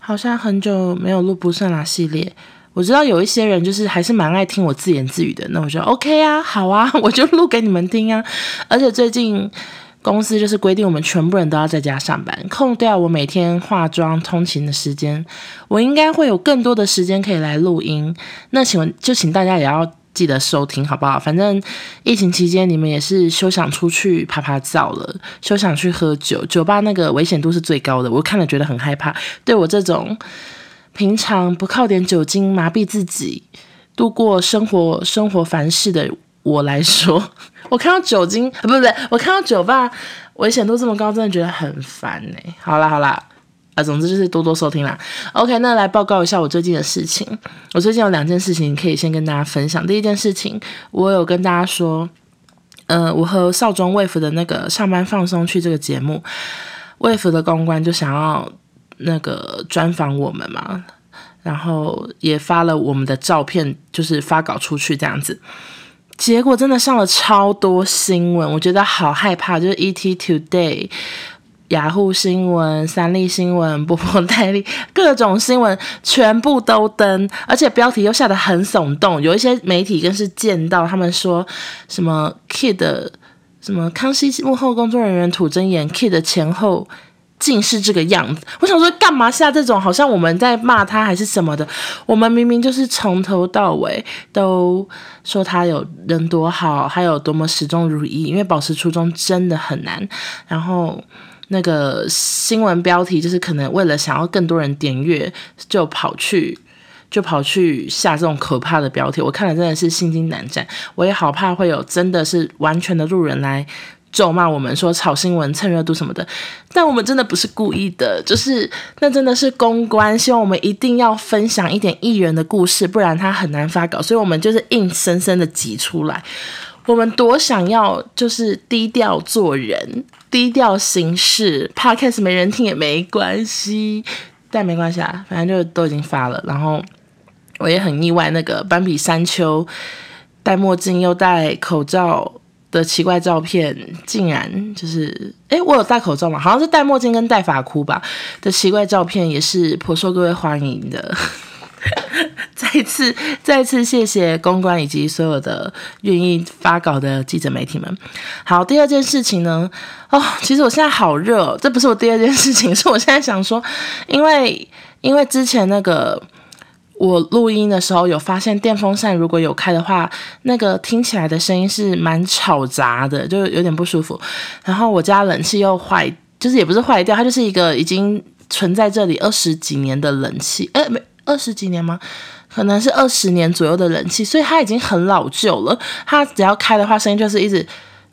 好像很久没有录不算啦系列。我知道有一些人就是还是蛮爱听我自言自语的，那我就 OK 啊，好啊，我就录给你们听啊。而且最近公司就是规定我们全部人都要在家上班，空掉我每天化妆通勤的时间，我应该会有更多的时间可以来录音。那请问就请大家也要记得收听好不好？反正疫情期间你们也是休想出去趴趴走了，休想去喝酒，酒吧那个危险度是最高的，我看了觉得很害怕。对我这种。平常不靠点酒精麻痹自己度过生活生活凡事的我来说，我看到酒精不不不，我看到酒吧危险度这么高，真的觉得很烦呢。好啦好啦，啊，总之就是多多收听啦。OK，那来报告一下我最近的事情。我最近有两件事情可以先跟大家分享。第一件事情，我有跟大家说，呃，我和少中 Wave 的那个上班放松去这个节目，Wave 的公关就想要。那个专访我们嘛，然后也发了我们的照片，就是发稿出去这样子，结果真的上了超多新闻，我觉得好害怕，就是 ET Today、雅虎新闻、三立新闻、波波戴利 各种新闻全部都登，而且标题又下得很耸动，有一些媒体更是见到他们说什么 Kid 什么康熙幕后工作人员吐真言 Kid 前后。竟是这个样子，我想说，干嘛下这种好像我们在骂他还是什么的？我们明明就是从头到尾都说他有人多好，还有多么始终如一，因为保持初衷真的很难。然后那个新闻标题就是可能为了想要更多人点阅，就跑去就跑去下这种可怕的标题，我看了真的是心惊胆战。我也好怕会有真的是完全的路人来。咒骂我们说炒新闻蹭热度什么的，但我们真的不是故意的，就是那真的是公关，希望我们一定要分享一点艺人的故事，不然他很难发稿，所以我们就是硬生生的挤出来。我们多想要就是低调做人，低调行事，Podcast 没人听也没关系，但没关系啊，反正就都已经发了。然后我也很意外，那个斑比山丘戴墨镜又戴口罩的奇怪照片，竟然就是，诶，我有戴口罩吗？好像是戴墨镜跟戴发箍吧。的奇怪照片也是颇受各位欢迎的。再次，再次谢谢公关以及所有的愿意发稿的记者媒体们。好，第二件事情呢，哦，其实我现在好热，这不是我第二件事情，是我现在想说，因为因为之前那个。我录音的时候有发现电风扇如果有开的话，那个听起来的声音是蛮吵杂的，就有点不舒服。然后我家冷气又坏，就是也不是坏掉，它就是一个已经存在这里二十几年的冷气，诶，没二十几年吗？可能是二十年左右的冷气，所以它已经很老旧了。它只要开的话，声音就是一直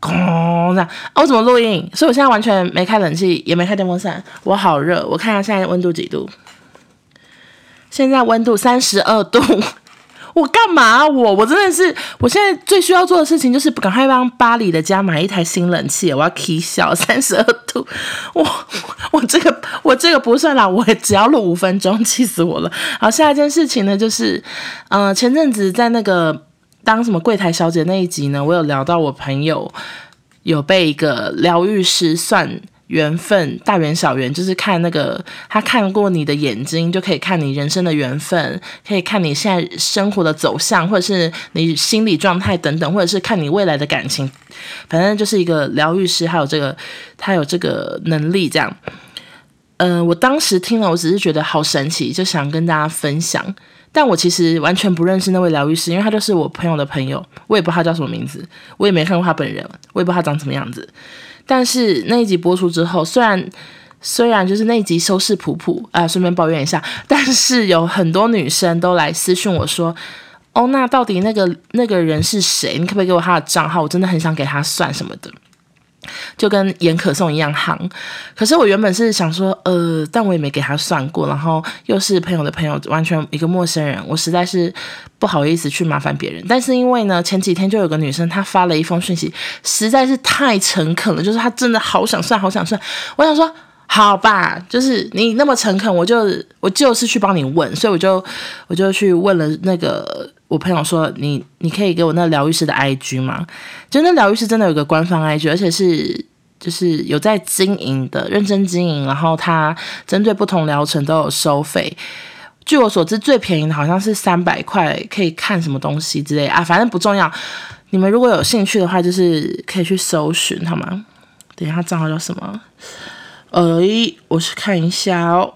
轰这样。哦，我怎么录音？所以我现在完全没开冷气，也没开电风扇，我好热。我看一下现在温度几度。现在温度三十二度，我干嘛？我我真的是，我现在最需要做的事情就是赶快帮巴黎的家买一台新冷气。我要起笑，三十二度，我我这个我这个不算啦，我只要录五分钟，气死我了。好，下一件事情呢，就是，嗯、呃，前阵子在那个当什么柜台小姐那一集呢，我有聊到我朋友有被一个疗愈师算。缘分大缘小缘，就是看那个他看过你的眼睛，就可以看你人生的缘分，可以看你现在生活的走向，或者是你心理状态等等，或者是看你未来的感情，反正就是一个疗愈师，还有这个他有这个能力这样。嗯、呃，我当时听了，我只是觉得好神奇，就想跟大家分享。但我其实完全不认识那位疗愈师，因为他就是我朋友的朋友，我也不知道他叫什么名字，我也没看过他本人，我也不知道他长什么样子。但是那一集播出之后，虽然虽然就是那一集收视普普啊，顺便抱怨一下，但是有很多女生都来私讯我说：“哦，那到底那个那个人是谁？你可不可以给我他的账号？我真的很想给他算什么的。”就跟严可颂一样行，可是我原本是想说，呃，但我也没给他算过，然后又是朋友的朋友，完全一个陌生人，我实在是不好意思去麻烦别人。但是因为呢，前几天就有个女生她发了一封讯息，实在是太诚恳了，就是她真的好想算，好想算。我想说，好吧，就是你那么诚恳，我就我就是去帮你问，所以我就我就去问了那个。我朋友说：“你你可以给我那疗愈师的 IG 吗？就那疗愈师真的有个官方 IG，而且是就是有在经营的，认真经营，然后他针对不同疗程都有收费。据我所知，最便宜的好像是三百块，可以看什么东西之类啊，反正不重要。你们如果有兴趣的话，就是可以去搜寻，好吗？等一下，账号叫什么？诶，我去看一下哦。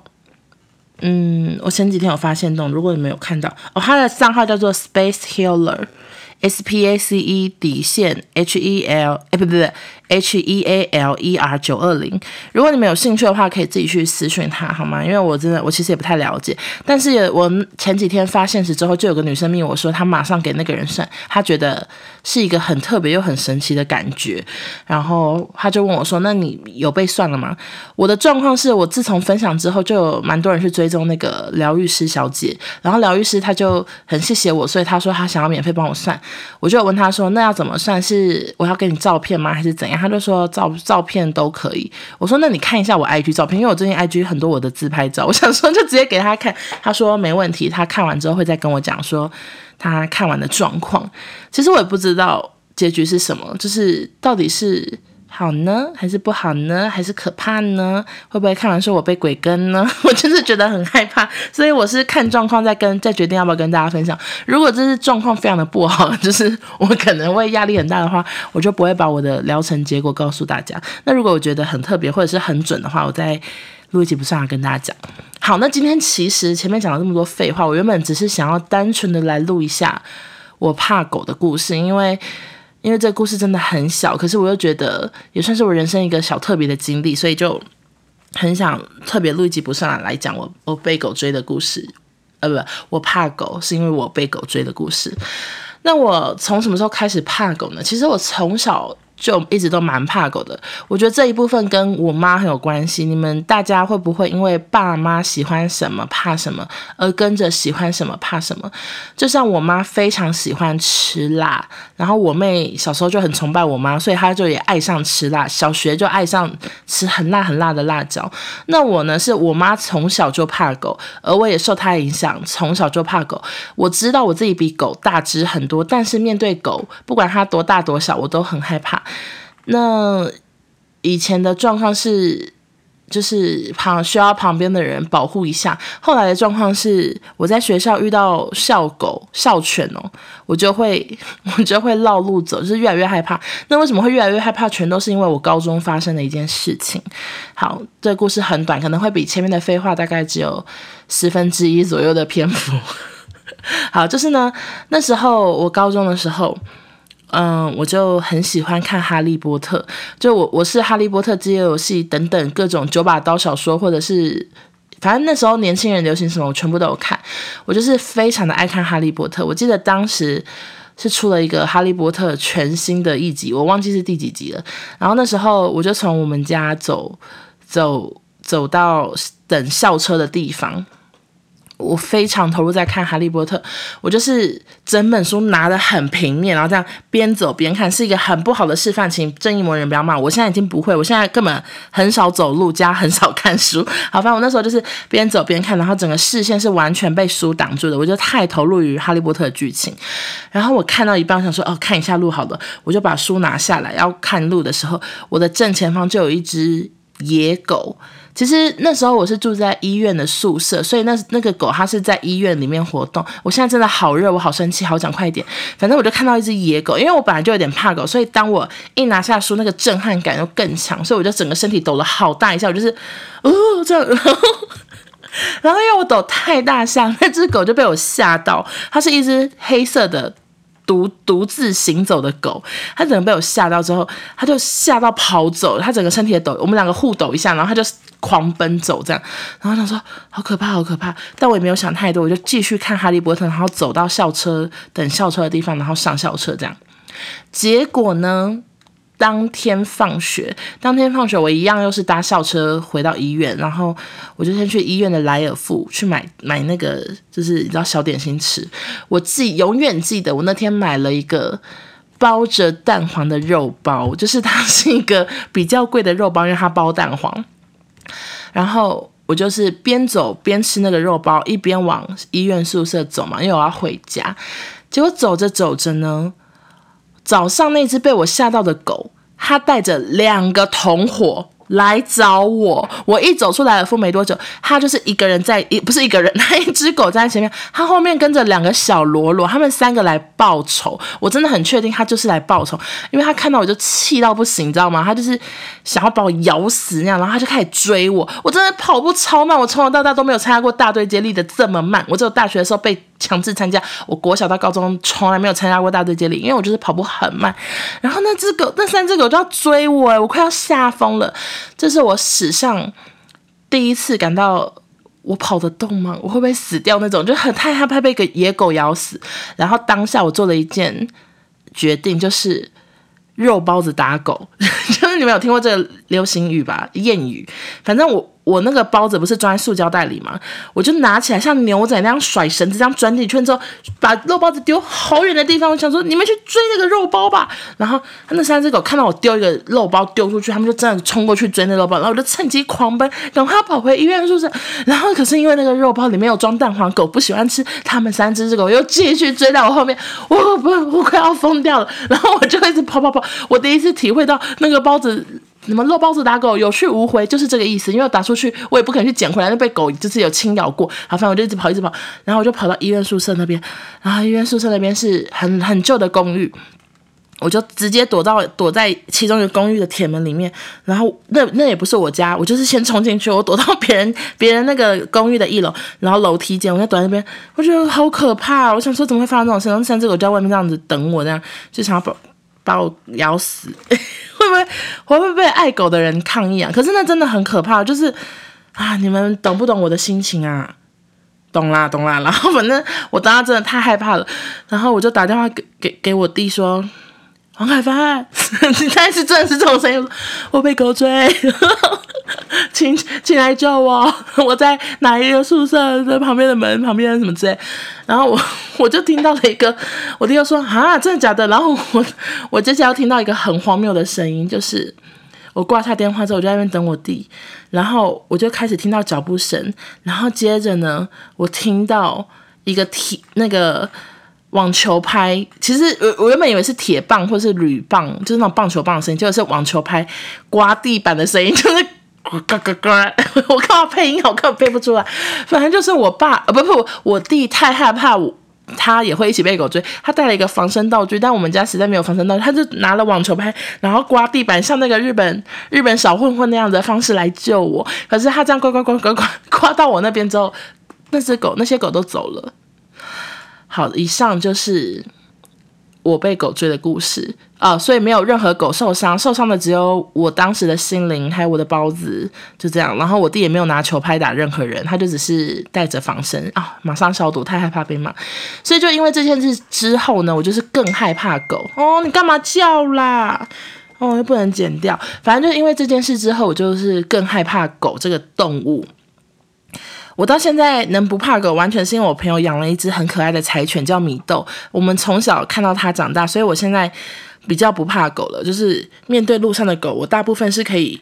嗯，我前几天有发现动，如果你没有看到哦，他的账号叫做 Space Healer，S P A C E 底线 H E L，哎，不不不。H E A L E R 九二零，如果你们有兴趣的话，可以自己去私讯他，好吗？因为我真的，我其实也不太了解。但是我前几天发现实之后，就有个女生命我说，她马上给那个人算，她觉得是一个很特别又很神奇的感觉。然后她就问我说：“那你有被算了吗？”我的状况是我自从分享之后，就有蛮多人去追踪那个疗愈师小姐，然后疗愈师她就很谢谢我，所以她说她想要免费帮我算。我就问她说：“那要怎么算？是我要给你照片吗？还是怎样？”他就说照照片都可以。我说那你看一下我 IG 照片，因为我最近 IG 很多我的自拍照，我想说就直接给他看。他说没问题，他看完之后会再跟我讲说他看完的状况。其实我也不知道结局是什么，就是到底是。好呢，还是不好呢？还是可怕呢？会不会看完说我被鬼跟呢？我真的觉得很害怕，所以我是看状况再跟再决定要不要跟大家分享。如果这是状况非常的不好，就是我可能会压力很大的话，我就不会把我的疗程结果告诉大家。那如果我觉得很特别或者是很准的话，我再录一集不算了跟大家讲。好，那今天其实前面讲了这么多废话，我原本只是想要单纯的来录一下我怕狗的故事，因为。因为这个故事真的很小，可是我又觉得也算是我人生一个小特别的经历，所以就很想特别录一集不上来来讲我我被狗追的故事，呃，不，我怕狗是因为我被狗追的故事。那我从什么时候开始怕狗呢？其实我从小。就一直都蛮怕狗的，我觉得这一部分跟我妈很有关系。你们大家会不会因为爸妈喜欢什么怕什么，而跟着喜欢什么怕什么？就像我妈非常喜欢吃辣，然后我妹小时候就很崇拜我妈，所以她就也爱上吃辣，小学就爱上吃很辣很辣的辣椒。那我呢，是我妈从小就怕狗，而我也受她影响，从小就怕狗。我知道我自己比狗大只很多，但是面对狗，不管它多大多小，我都很害怕。那以前的状况是，就是旁需要旁边的人保护一下。后来的状况是，我在学校遇到校狗、校犬哦，我就会 我就会绕路走，就是越来越害怕。那为什么会越来越害怕？全都是因为我高中发生的一件事情。好，这个故事很短，可能会比前面的废话大概只有十分之一左右的篇幅。好，就是呢，那时候我高中的时候。嗯，我就很喜欢看《哈利波特》，就我我是《哈利波特》饥饿游戏等等各种九把刀小说，或者是反正那时候年轻人流行什么，我全部都有看。我就是非常的爱看《哈利波特》。我记得当时是出了一个《哈利波特》全新的一集，我忘记是第几集了。然后那时候我就从我们家走走走到等校车的地方。我非常投入在看《哈利波特》，我就是整本书拿得很平面，然后这样边走边看，是一个很不好的示范。请正义魔人不要骂我，现在已经不会，我现在根本很少走路，加很少看书。好，吧我那时候就是边走边看，然后整个视线是完全被书挡住的，我就太投入于《哈利波特》的剧情。然后我看到一半，我想说哦，看一下路好了，我就把书拿下来要看路的时候，我的正前方就有一只野狗。其实那时候我是住在医院的宿舍，所以那那个狗它是在医院里面活动。我现在真的好热，我好生气，好讲快一点。反正我就看到一只野狗，因为我本来就有点怕狗，所以当我一拿下书，那个震撼感又更强，所以我就整个身体抖了好大一下，我就是哦这样，然 后然后因为我抖太大下，那只 狗就被我吓到。它是一只黑色的。独独自行走的狗，它整个被我吓到之后，它就吓到跑走，它整个身体也抖，我们两个互抖一下，然后它就狂奔走这样，然后他说好可怕，好可怕，但我也没有想太多，我就继续看哈利波特，然后走到校车等校车的地方，然后上校车这样，结果呢？当天放学，当天放学，我一样又是搭校车回到医院，然后我就先去医院的莱尔富去买买那个，就是你知道小点心吃。我记永远记得，我那天买了一个包着蛋黄的肉包，就是它是一个比较贵的肉包，因为它包蛋黄。然后我就是边走边吃那个肉包，一边往医院宿舍走嘛，因为我要回家。结果走着走着呢。早上那只被我吓到的狗，它带着两个同伙。来找我，我一走出来尔夫没多久，他就是一个人在，一不是一个人，他一只狗在前面，他后面跟着两个小罗罗，他们三个来报仇，我真的很确定他就是来报仇，因为他看到我就气到不行，你知道吗？他就是想要把我咬死那样，然后他就开始追我，我真的跑步超慢，我从小到大都没有参加过大队接力的这么慢，我只有大学的时候被。强制参加，我国小到高中从来没有参加过大队接力，因为我就是跑步很慢。然后那只狗，那三只狗就要追我，我快要吓疯了。这是我史上第一次感到我跑得动吗？我会不会死掉那种？就很太害怕被个野狗咬死。然后当下我做了一件决定，就是肉包子打狗。就是你们有听过这个流行语吧？谚语，反正我。我那个包子不是装在塑胶袋里吗？我就拿起来像牛仔那样甩绳子，这样转几圈之后，把肉包子丢好远的地方。我想说，你们去追那个肉包吧。然后那三只狗看到我丢一个肉包丢出去，他们就真的冲过去追那肉包。然后我就趁机狂奔，赶快跑回医院宿舍。然后可是因为那个肉包里面有装蛋黄，狗不喜欢吃。他们三只狗又继续追在我后面，我不，我快要疯掉了。然后我就一直跑跑跑。我第一次体会到那个包子。什么肉包子打狗有去无回，就是这个意思。因为打出去，我也不可能去捡回来，那被狗就是有轻咬过。好，反正我就一直跑，一直跑，然后我就跑到医院宿舍那边。然后医院宿舍那边是很很旧的公寓，我就直接躲到躲在其中一个公寓的铁门里面。然后那那也不是我家，我就是先冲进去，我躲到别人别人那个公寓的一楼，然后楼梯间，我就躲在那边。我觉得好可怕，我想说怎么会发生这种事？然后三只狗在外面这样子等我，这样就想要把把我咬死。会不会会不会被爱狗的人抗议啊？可是那真的很可怕，就是啊，你们懂不懂我的心情啊？懂啦，懂啦。然后反正我当时真的太害怕了，然后我就打电话给给给我弟说：“黄海帆，你开始真的是这种声音，我被狗追。”请请来救我！我在哪一个宿舍的旁边的门旁边什么之类，然后我我就听到了一个，我弟又说啊，真的假的？然后我我接下来要听到一个很荒谬的声音，就是我挂下电话之后，我就在那边等我弟，然后我就开始听到脚步声，然后接着呢，我听到一个铁那个网球拍，其实我我原本以为是铁棒或是铝棒，就是那种棒球棒的声音，结果是网球拍刮地板的声音，就是。嘎嘎嘎！我看到，配音好，看，我配不出来。反正就是我爸，呃，不不，我弟太害怕我，他也会一起被狗追。他带了一个防身道具，但我们家实在没有防身道具，他就拿了网球拍，然后刮地板，像那个日本日本小混混那样的方式来救我。可是他这样刮刮刮刮刮刮到我那边之后，那只狗那些狗都走了。好，以上就是。我被狗追的故事啊，所以没有任何狗受伤，受伤的只有我当时的心灵，还有我的包子，就这样。然后我弟也没有拿球拍打任何人，他就只是带着防身啊，马上消毒，太害怕被骂。所以就因为这件事之后呢，我就是更害怕狗哦。你干嘛叫啦？哦，又不能剪掉。反正就因为这件事之后，我就是更害怕狗这个动物。我到现在能不怕狗，完全是因为我朋友养了一只很可爱的柴犬，叫米豆。我们从小看到它长大，所以我现在比较不怕狗了。就是面对路上的狗，我大部分是可以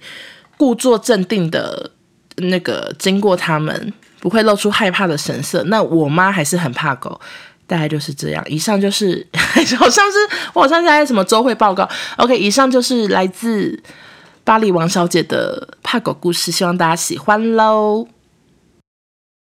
故作镇定的，那个经过它们，不会露出害怕的神色。那我妈还是很怕狗，大概就是这样。以上就是 好像是我好像是在什么周会报告。OK，以上就是来自巴黎王小姐的怕狗故事，希望大家喜欢喽。